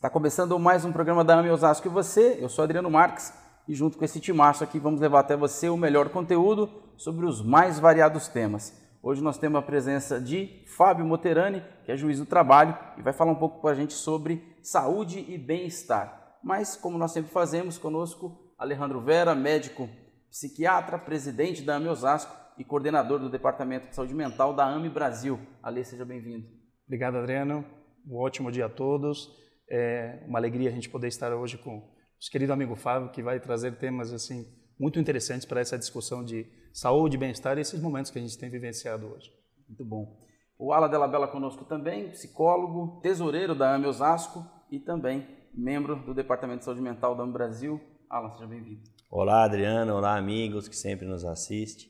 Está começando mais um programa da AME Osasco e você, eu sou Adriano Marques e junto com esse timaço aqui vamos levar até você o melhor conteúdo sobre os mais variados temas. Hoje nós temos a presença de Fábio Moterani, que é juiz do trabalho e vai falar um pouco com a gente sobre saúde e bem-estar. Mas, como nós sempre fazemos, conosco Alejandro Vera, médico psiquiatra, presidente da AME Osasco e coordenador do Departamento de Saúde Mental da AME Brasil. Ale, seja bem-vindo. Obrigado, Adriano. Um ótimo dia a todos. É uma alegria a gente poder estar hoje com o querido amigo Fábio, que vai trazer temas assim muito interessantes para essa discussão de saúde, bem-estar e esses momentos que a gente tem vivenciado hoje. Muito bom. O Ala Della Bella conosco também, psicólogo, tesoureiro da AME Osasco e também membro do Departamento de Saúde Mental da AME Brasil. Alan, seja bem-vindo. Olá, Adriano. Olá, amigos que sempre nos assistem.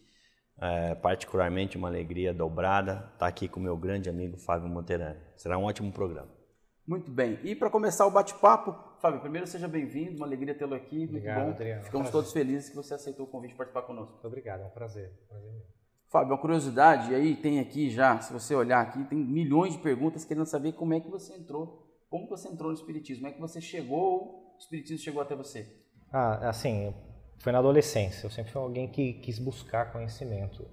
É, particularmente uma alegria dobrada estar aqui com meu grande amigo Fábio Monterani. Será um ótimo programa. Muito bem. E para começar o bate-papo, Fábio, primeiro seja bem-vindo, uma alegria tê-lo aqui. Muito obrigado, bom. Adriano. Ficamos prazer. todos felizes que você aceitou o convite de participar conosco. Muito obrigado, é um prazer. prazer mesmo. Fábio, uma curiosidade, aí tem aqui já, se você olhar aqui, tem milhões de perguntas querendo saber como é que você entrou, como você entrou no Espiritismo, como é que você chegou, o Espiritismo chegou até você. Ah, assim, foi na adolescência. Eu sempre fui alguém que quis buscar conhecimento.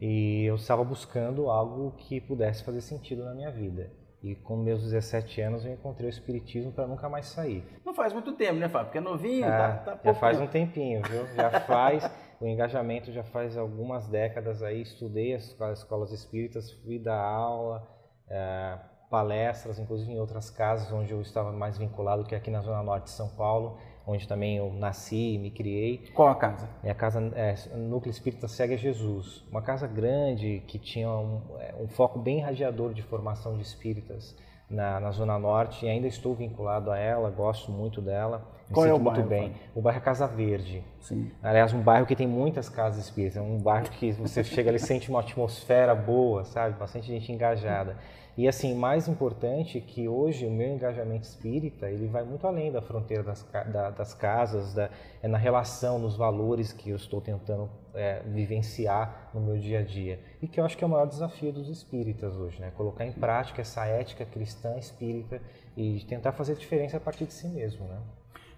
E eu estava buscando algo que pudesse fazer sentido na minha vida. E com meus 17 anos eu encontrei o Espiritismo para nunca mais sair. Não faz muito tempo, né, Fábio? Porque é novinho, Ah, tá, tá já pouco faz tempo. um tempinho, viu? Já faz, o engajamento já faz algumas décadas aí. Estudei as escolas- escolas espíritas, fui dar aula, eh, palestras, inclusive em outras casas onde eu estava mais vinculado, que é aqui na Zona Norte de São Paulo, onde também eu nasci e me criei. Qual a casa? Minha casa é Núcleo Espírita Segue a Jesus, uma casa grande que tinha um, é, um foco bem radiador de formação de espíritas na, na Zona Norte e ainda estou vinculado a ela, gosto muito dela, me Qual é o muito bairro, bem. O bairro é Casa Verde. Sim. Aliás, um bairro que tem muitas casas espíritas, um bairro que você chega ali e sente uma atmosfera boa, sabe? Bastante gente engajada. E assim, mais importante que hoje o meu engajamento espírita, ele vai muito além da fronteira das, da- das casas, da, é na relação, nos valores que eu estou tentando é, vivenciar no meu dia a dia. E que eu acho que é o maior desafio dos espíritas hoje, né? Colocar em prática essa ética cristã espírita e tentar fazer diferença a partir de si mesmo, né?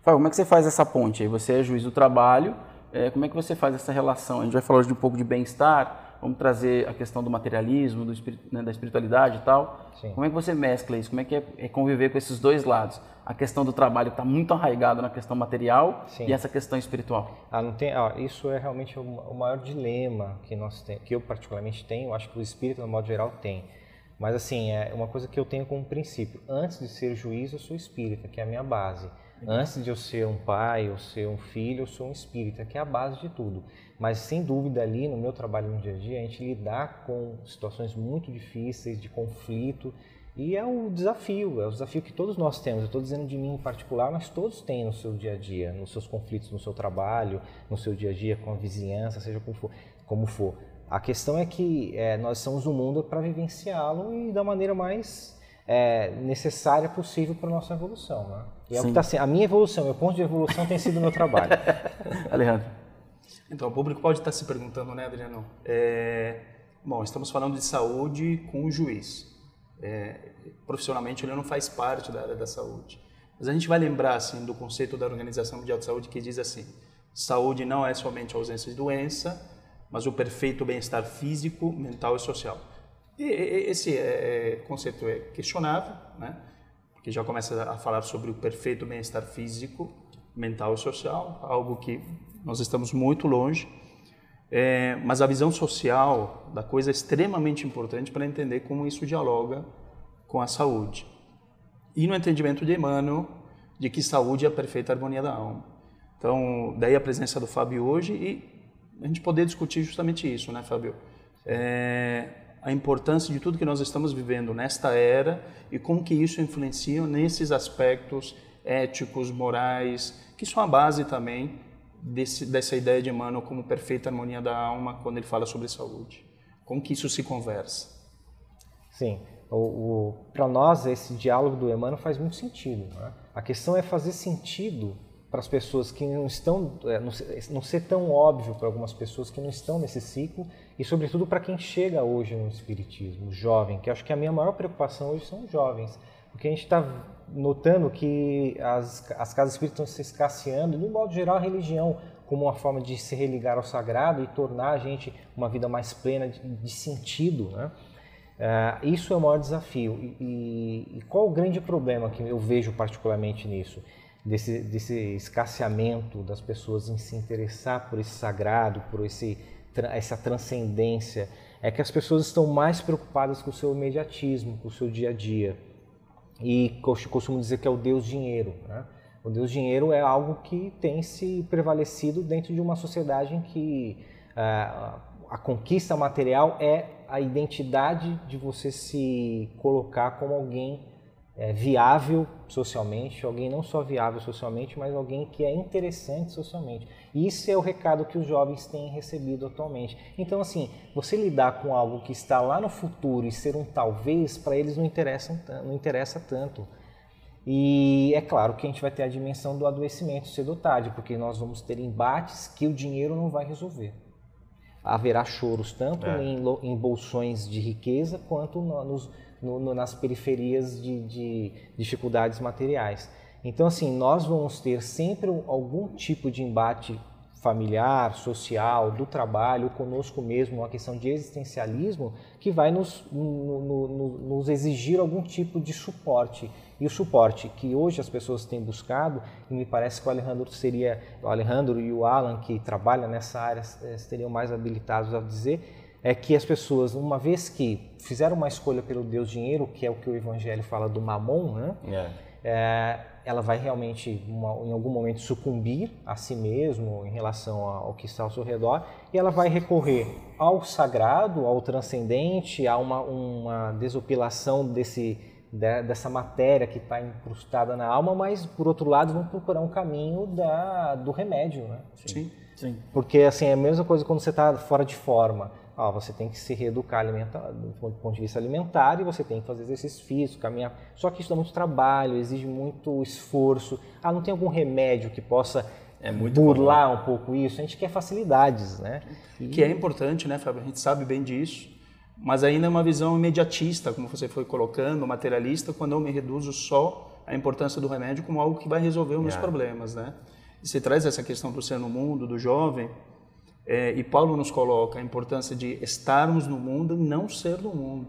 Fábio, como é que você faz essa ponte aí? Você é juiz do trabalho, é, como é que você faz essa relação? A gente vai falar hoje um pouco de bem-estar, vamos trazer a questão do materialismo, do espiri- né, da espiritualidade e tal. Sim. Como é que você mescla isso? Como é que é, é conviver com esses dois lados? A questão do trabalho está muito arraigada na questão material Sim. e essa questão espiritual. Ah, não tem, ah, isso é realmente o, o maior dilema que nós tem, que eu particularmente tenho, acho que o espírito no modo geral tem. Mas assim, é uma coisa que eu tenho como princípio. Antes de ser juiz, eu sou espírita, que é a minha base. Antes de eu ser um pai, eu ser um filho, eu sou um espírita, que é a base de tudo. Mas sem dúvida ali no meu trabalho no dia a dia, a gente lidar com situações muito difíceis, de conflito, e é o desafio, é o desafio que todos nós temos. Eu estou dizendo de mim em particular, mas todos têm no seu dia a dia, nos seus conflitos, no seu trabalho, no seu dia a dia com a vizinhança, seja como for. Como for. A questão é que é, nós somos o mundo para vivenciá-lo e da maneira mais é, necessária possível para a nossa evolução. Né? E é o Sim. que tá, a minha evolução, meu ponto de evolução tem sido o meu trabalho. Alejandro. Então, o público pode estar se perguntando, né, Adriano? É, bom, estamos falando de saúde com o juiz. É, profissionalmente, ele não faz parte da área da saúde. Mas a gente vai lembrar, assim, do conceito da Organização Mundial de Saúde que diz assim, saúde não é somente a ausência de doença, mas o perfeito bem-estar físico, mental e social. E, esse é, conceito é questionável, né? Porque já começa a falar sobre o perfeito bem-estar físico, mental e social, algo que nós estamos muito longe. É, mas a visão social da coisa é extremamente importante para entender como isso dialoga com a saúde. E no entendimento de Emmanuel, de que saúde é a perfeita harmonia da alma. Então, daí a presença do Fábio hoje e a gente poder discutir justamente isso, né, Fábio? É, a importância de tudo que nós estamos vivendo nesta era e como que isso influencia nesses aspectos éticos, morais, que são a base também desse, dessa ideia de Emmanuel como perfeita harmonia da alma quando ele fala sobre saúde. Como que isso se conversa? Sim, para nós esse diálogo do Emmanuel faz muito sentido. Né? A questão é fazer sentido para as pessoas que não estão, é, não, ser- tão óbvio para algumas pessoas que não estão nesse ciclo e sobretudo para quem chega hoje no espiritismo, jovem, que acho que a minha maior preocupação hoje são os jovens, porque a gente está notando que as, as casas espíritas estão se escasseando, no modo geral, a religião como uma forma de se religar ao sagrado e tornar a gente uma vida mais plena de, de sentido. Né? Uh, isso é o maior desafio. E, e, e, qual o grande problema que eu vejo particularmente nisso? Desse, desse escasseamento das pessoas em se interessar por esse sagrado, por esse, essa transcendência, é que as pessoas estão mais preocupadas com o seu imediatismo, com o seu dia a dia. E costumo dizer que é o Deus dinheiro. Né? O Deus dinheiro é algo que tem se prevalecido dentro de uma sociedade em que uh, a conquista material é a identidade de você se colocar como alguém é, viável socialmente, alguém não só viável socialmente, mas alguém que é interessante socialmente. E isso é o recado que os jovens têm recebido atualmente. Então, assim, você lidar com algo que está lá no futuro e ser um talvez, para eles não interessa, não interessa tanto. E é claro que a gente vai ter a dimensão do adoecimento cedo ou tarde, porque nós vamos ter embates que o dinheiro não vai resolver. Haverá choros tanto é. em, em bolsões de riqueza quanto no, nos, no, no, nas periferias de, de dificuldades materiais. Então, assim, nós vamos ter sempre algum tipo de embate familiar, social, do trabalho, conosco mesmo, uma questão de existencialismo que vai nos, no, no, nos exigir algum tipo de suporte. E o suporte que hoje as pessoas têm buscado, e me parece que o Alejandro seria, o Alejandro e o Alan que trabalham nessa área seriam mais habilitados a dizer, é que as pessoas, uma vez que fizeram uma escolha pelo Deus dinheiro, que é o que o Evangelho fala do mamon, né? Yeah. É. é, ela vai realmente, uma, em algum momento, sucumbir a si mesmo em relação ao que está ao seu redor, e ela vai recorrer ao sagrado, ao transcendente, a uma, uma desopilação desse, dessa matéria que está incrustada na alma, mas, por outro lado, vão procurar um caminho da, do remédio. Né? Sim. Sim. Porque assim, é a mesma coisa quando você está fora de forma ó, você tem que se reeducar alimentar, do ponto de vista alimentar e você tem que fazer exercício físico, caminhar. Só que isso dá muito trabalho, exige muito esforço. Ah, não tem algum remédio que possa é burlar um pouco isso? A gente quer facilidades, né? E... Que é importante, né, Fábio? A gente sabe bem disso. Mas ainda é uma visão imediatista, como você foi colocando, materialista, quando eu me reduzo só a importância do remédio como algo que vai resolver os meus é. problemas, né? E você traz essa questão do ser no mundo, do jovem, é, e Paulo nos coloca a importância de estarmos no mundo e não ser do mundo.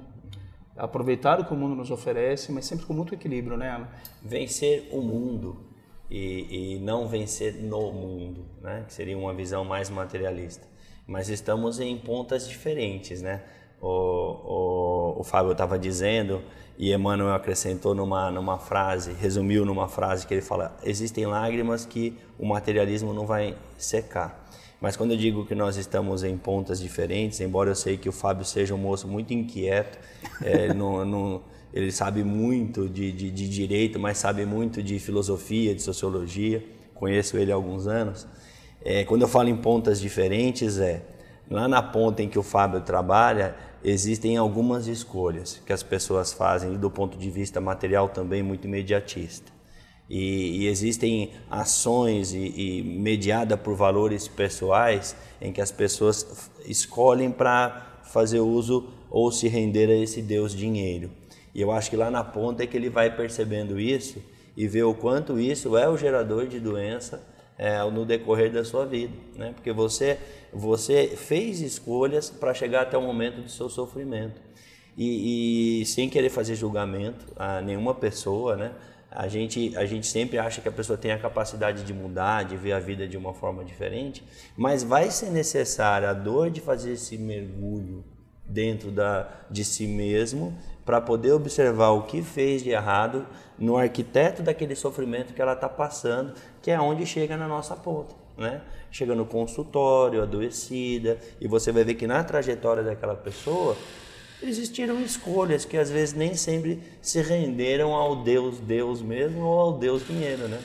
Aproveitar o que o mundo nos oferece, mas sempre com muito equilíbrio, né, Ana? Vencer o mundo e, e não vencer no mundo, né? Que seria uma visão mais materialista. Mas estamos em pontas diferentes, né? O, o, o Fábio estava dizendo e Emmanuel acrescentou numa, numa frase, resumiu numa frase que ele fala: existem lágrimas que o materialismo não vai secar. Mas quando eu digo que nós estamos em pontas diferentes, embora eu sei que o Fábio seja um moço muito inquieto, é, no, no, ele sabe muito de, de, de, direito, mas sabe muito de filosofia, de sociologia, conheço ele há alguns anos. É, quando eu falo em pontas diferentes, é lá na ponta em que o Fábio trabalha, existem algumas escolhas que as pessoas fazem do ponto de vista material também muito imediatista. E, e existem ações e, e mediada por valores pessoais em que as pessoas escolhem para fazer uso ou se render a esse Deus dinheiro. E eu acho que lá na ponta é que ele vai percebendo isso e vê o quanto isso é o gerador de doença é, no decorrer da sua vida, né? Porque você você fez escolhas para chegar até o momento do seu sofrimento e, e sem querer fazer julgamento a nenhuma pessoa, né? A gente, a gente sempre acha que a pessoa tem a capacidade de mudar, de ver a vida de uma forma diferente, mas vai ser necessária a dor de fazer esse mergulho dentro da, de si mesmo para poder observar o que fez de errado no arquiteto daquele sofrimento que ela está passando, que é onde chega na nossa ponta. Né? Chega no consultório, adoecida, e você vai ver que na trajetória daquela pessoa existiram escolhas que às vezes nem sempre se renderam ao Deus Deus mesmo ou ao Deus dinheiro, né?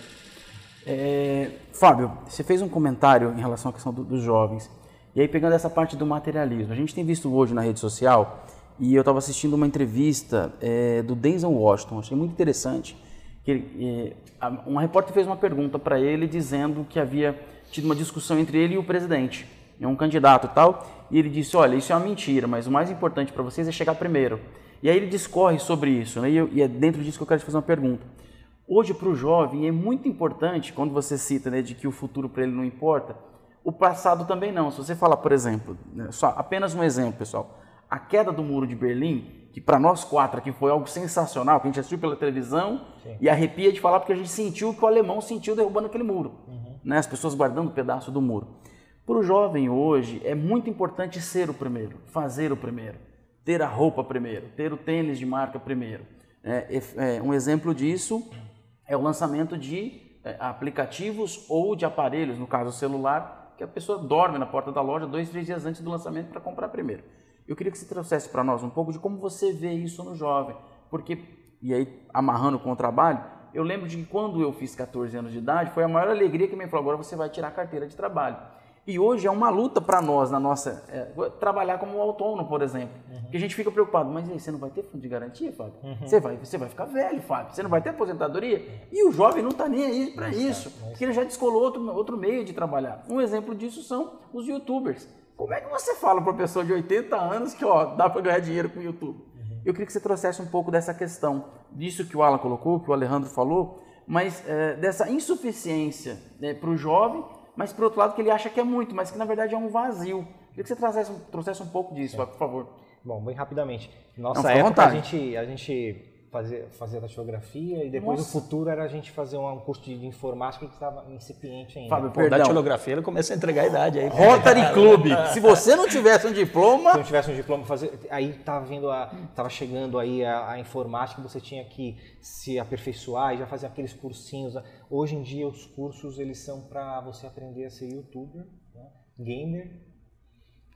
É, Fábio, você fez um comentário em relação à questão do, dos jovens. E aí pegando essa parte do materialismo, a gente tem visto hoje na rede social e eu estava assistindo uma entrevista é, do Denzel Washington, achei muito interessante. Que ele, é, uma repórter fez uma pergunta para ele dizendo que havia tido uma discussão entre ele e o presidente, é um candidato e tal, e ele disse: Olha, isso é uma mentira, mas o mais importante para vocês é chegar primeiro. E aí ele discorre sobre isso, né? e, eu, e é dentro disso que eu quero te fazer uma pergunta. Hoje, para o jovem, é muito importante, quando você cita né, de que o futuro para ele não importa, o passado também não. Se você falar, por exemplo, né, só apenas um exemplo, pessoal, a queda do muro de Berlim, que para nós quatro aqui foi algo sensacional, que a gente assistiu pela televisão Sim. e arrepia de falar porque a gente sentiu o que o alemão sentiu derrubando aquele muro, uhum. né? as pessoas guardando o um pedaço do muro. Para o jovem hoje é muito importante ser o primeiro, fazer o primeiro, ter a roupa primeiro, ter o tênis de marca primeiro. É, é, um exemplo disso é o lançamento de é, aplicativos ou de aparelhos, no caso celular, que a pessoa dorme na porta da loja dois, três dias antes do lançamento para comprar primeiro. Eu queria que você trouxesse para nós um pouco de como você vê isso no jovem, porque, e aí amarrando com o trabalho, eu lembro de que quando eu fiz 14 anos de idade, foi a maior alegria que me falou, agora você vai tirar a carteira de trabalho. E hoje é uma luta para nós, na nossa. É, trabalhar como autônomo, por exemplo. Uhum. Que a gente fica preocupado, mas aí, você não vai ter fundo de garantia, Fábio? Uhum. Você, vai, você vai ficar velho, Fábio. Você não vai ter aposentadoria? E o jovem não está nem aí para isso, porque ele já descolou outro, outro meio de trabalhar. Um exemplo disso são os youtubers. Como é que você fala para uma pessoa de 80 anos que ó, dá para ganhar dinheiro com o YouTube? Uhum. Eu queria que você trouxesse um pouco dessa questão, disso que o Alan colocou, que o Alejandro falou, mas é, dessa insuficiência né, para o jovem mas por outro lado que ele acha que é muito, mas que na verdade é um vazio. Queria que você trouxesse, trouxesse um pouco disso, por favor. Bom, bem rapidamente. Nossa Não, época a gente, a gente fazia, fazia datilografia e depois Nossa. o futuro era a gente fazer um curso de informática que estava incipiente ainda. Fábio, Pô, datilografia ele começa a entregar a idade aí. Rotary Club. Se você não tivesse um diploma... Se não tivesse um diploma, fazer, aí estava vindo a, tava chegando aí a, a informática, você tinha que se aperfeiçoar e já fazer aqueles cursinhos. Hoje em dia os cursos eles são para você aprender a ser youtuber, né? gamer.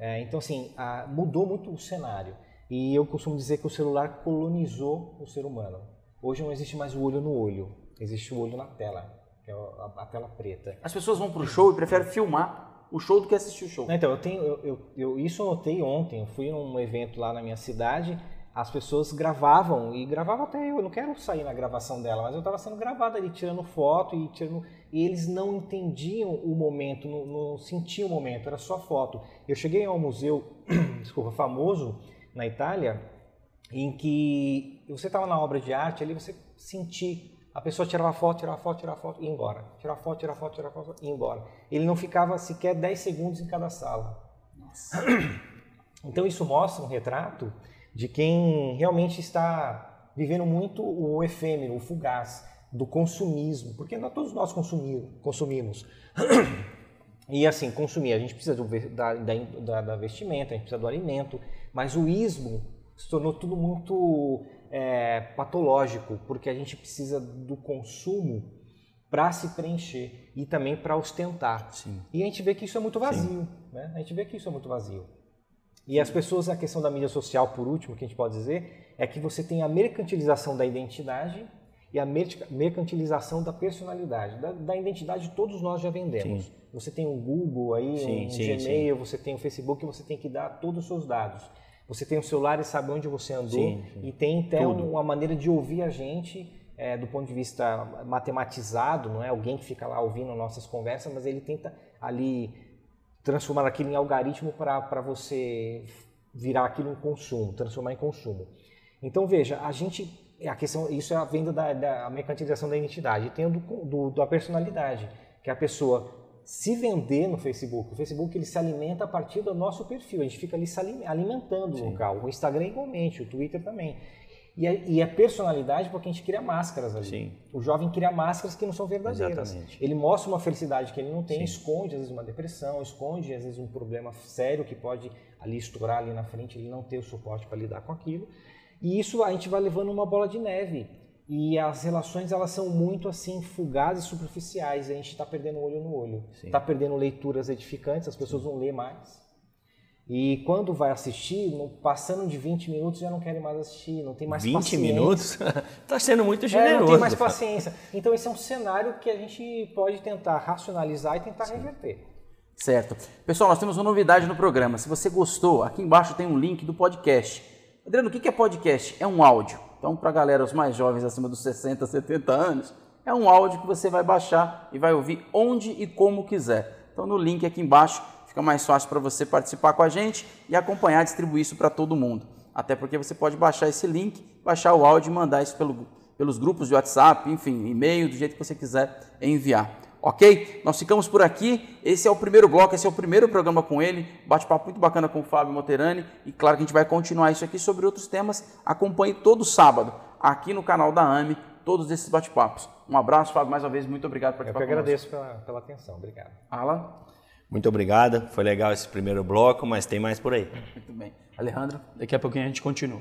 É, então assim, a, mudou muito o cenário. E eu costumo dizer que o celular colonizou o ser humano. Hoje não existe mais o olho no olho, existe o olho na tela, que é a, a tela preta. As pessoas vão para o show e preferem filmar o show do que assistir o show. Então, eu tenho, eu, eu, eu, isso eu notei ontem. Eu fui num evento lá na minha cidade, as pessoas gravavam e gravavam até eu. Eu não quero sair na gravação dela, mas eu estava sendo gravado ali, tirando foto e tirando. E eles não entendiam o momento, não, não sentiam o momento, era só foto. Eu cheguei ao museu, desculpa, famoso na Itália, em que você estava na obra de arte, ali você sentia a pessoa tirava foto, tirava foto, tirava foto e ia embora. Tirava foto, tirava foto, tirava foto e ia embora. Ele não ficava sequer 10 segundos em cada sala. Nossa. Então isso mostra um retrato de quem realmente está vivendo muito o efêmero, o fugaz, do consumismo, porque nós, todos nós consumimos. E assim, consumir, a gente precisa do, da, da, da vestimenta, a gente precisa do alimento, mas o ismo se tornou tudo muito é, patológico, porque a gente precisa do consumo para se preencher e também para ostentar. Sim. E a gente vê que isso é muito vazio, né? A gente vê que isso é muito vazio. E as pessoas, a questão da mídia social, por último, que a gente pode dizer, é que você tem a mercantilização da identidade e a mercantilização da personalidade. Da, da identidade todos nós já vendemos. Sim. Você tem um Google aí, sim, um sim, Gmail, você tem o um Facebook, você tem que dar todos os seus dados. Você tem o um celular e sabe onde você andou. E tem até Tudo. uma maneira de ouvir a gente é, do ponto de vista matematizado, não é alguém que fica lá ouvindo nossas conversas, mas ele tenta ali transformar aquilo em algoritmo para você virar aquilo em consumo, transformar em consumo. Então veja, a gente a questão isso é a venda da, da mercantilização da identidade, e tem do, do, da personalidade, que é a pessoa se vender no Facebook. O Facebook ele se alimenta a partir do nosso perfil. A gente fica ali se alimentando Sim. o local. O Instagram igualmente, o Twitter também. E a, e a personalidade porque a gente cria máscaras ali. Sim. O jovem cria máscaras que não são verdadeiras. Exatamente. Ele mostra uma felicidade que ele não tem, Sim. esconde às vezes uma depressão, esconde às vezes um problema sério que pode ali estourar ali na frente, ele não ter o suporte para lidar com aquilo. E isso a gente vai levando uma bola de neve e as relações elas são muito assim fugazes e superficiais. A gente está perdendo olho no olho, está perdendo leituras edificantes. As pessoas Sim. vão ler mais. E quando vai assistir, passando de 20 minutos já não querem mais assistir, não tem mais 20 paciência. 20 minutos? Está sendo muito generoso. É, não tem mais paciência. Então esse é um cenário que a gente pode tentar racionalizar e tentar Sim. reverter. Certo. Pessoal, nós temos uma novidade no programa. Se você gostou, aqui embaixo tem um link do podcast. Adriano, o que é podcast? É um áudio. Então, para a galera, os mais jovens, acima dos 60, 70 anos, é um áudio que você vai baixar e vai ouvir onde e como quiser. Então, no link aqui embaixo, fica mais fácil para você participar com a gente e acompanhar, distribuir isso para todo mundo. Até porque você pode baixar esse link, baixar o áudio e mandar isso pelo, pelos grupos de WhatsApp, enfim, e-mail, do jeito que você quiser enviar. Ok? Nós ficamos por aqui. Esse é o primeiro bloco, esse é o primeiro programa com ele. Bate-papo muito bacana com o Fábio Moterani. E claro que a gente vai continuar isso aqui sobre outros temas. Acompanhe todo sábado aqui no canal da AME todos esses bate-papos. Um abraço, Fábio, mais uma vez. Muito obrigado por Eu que agradeço pela, pela atenção. Obrigado. Alan? Muito obrigado. Foi legal esse primeiro bloco, mas tem mais por aí. Muito bem. Alejandro? Daqui a pouquinho a gente continua.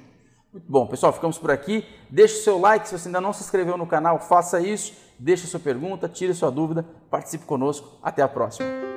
Muito bom, pessoal, ficamos por aqui. Deixe o seu like, se você ainda não se inscreveu no canal, faça isso. Deixe sua pergunta, tire sua dúvida, participe conosco. Até a próxima.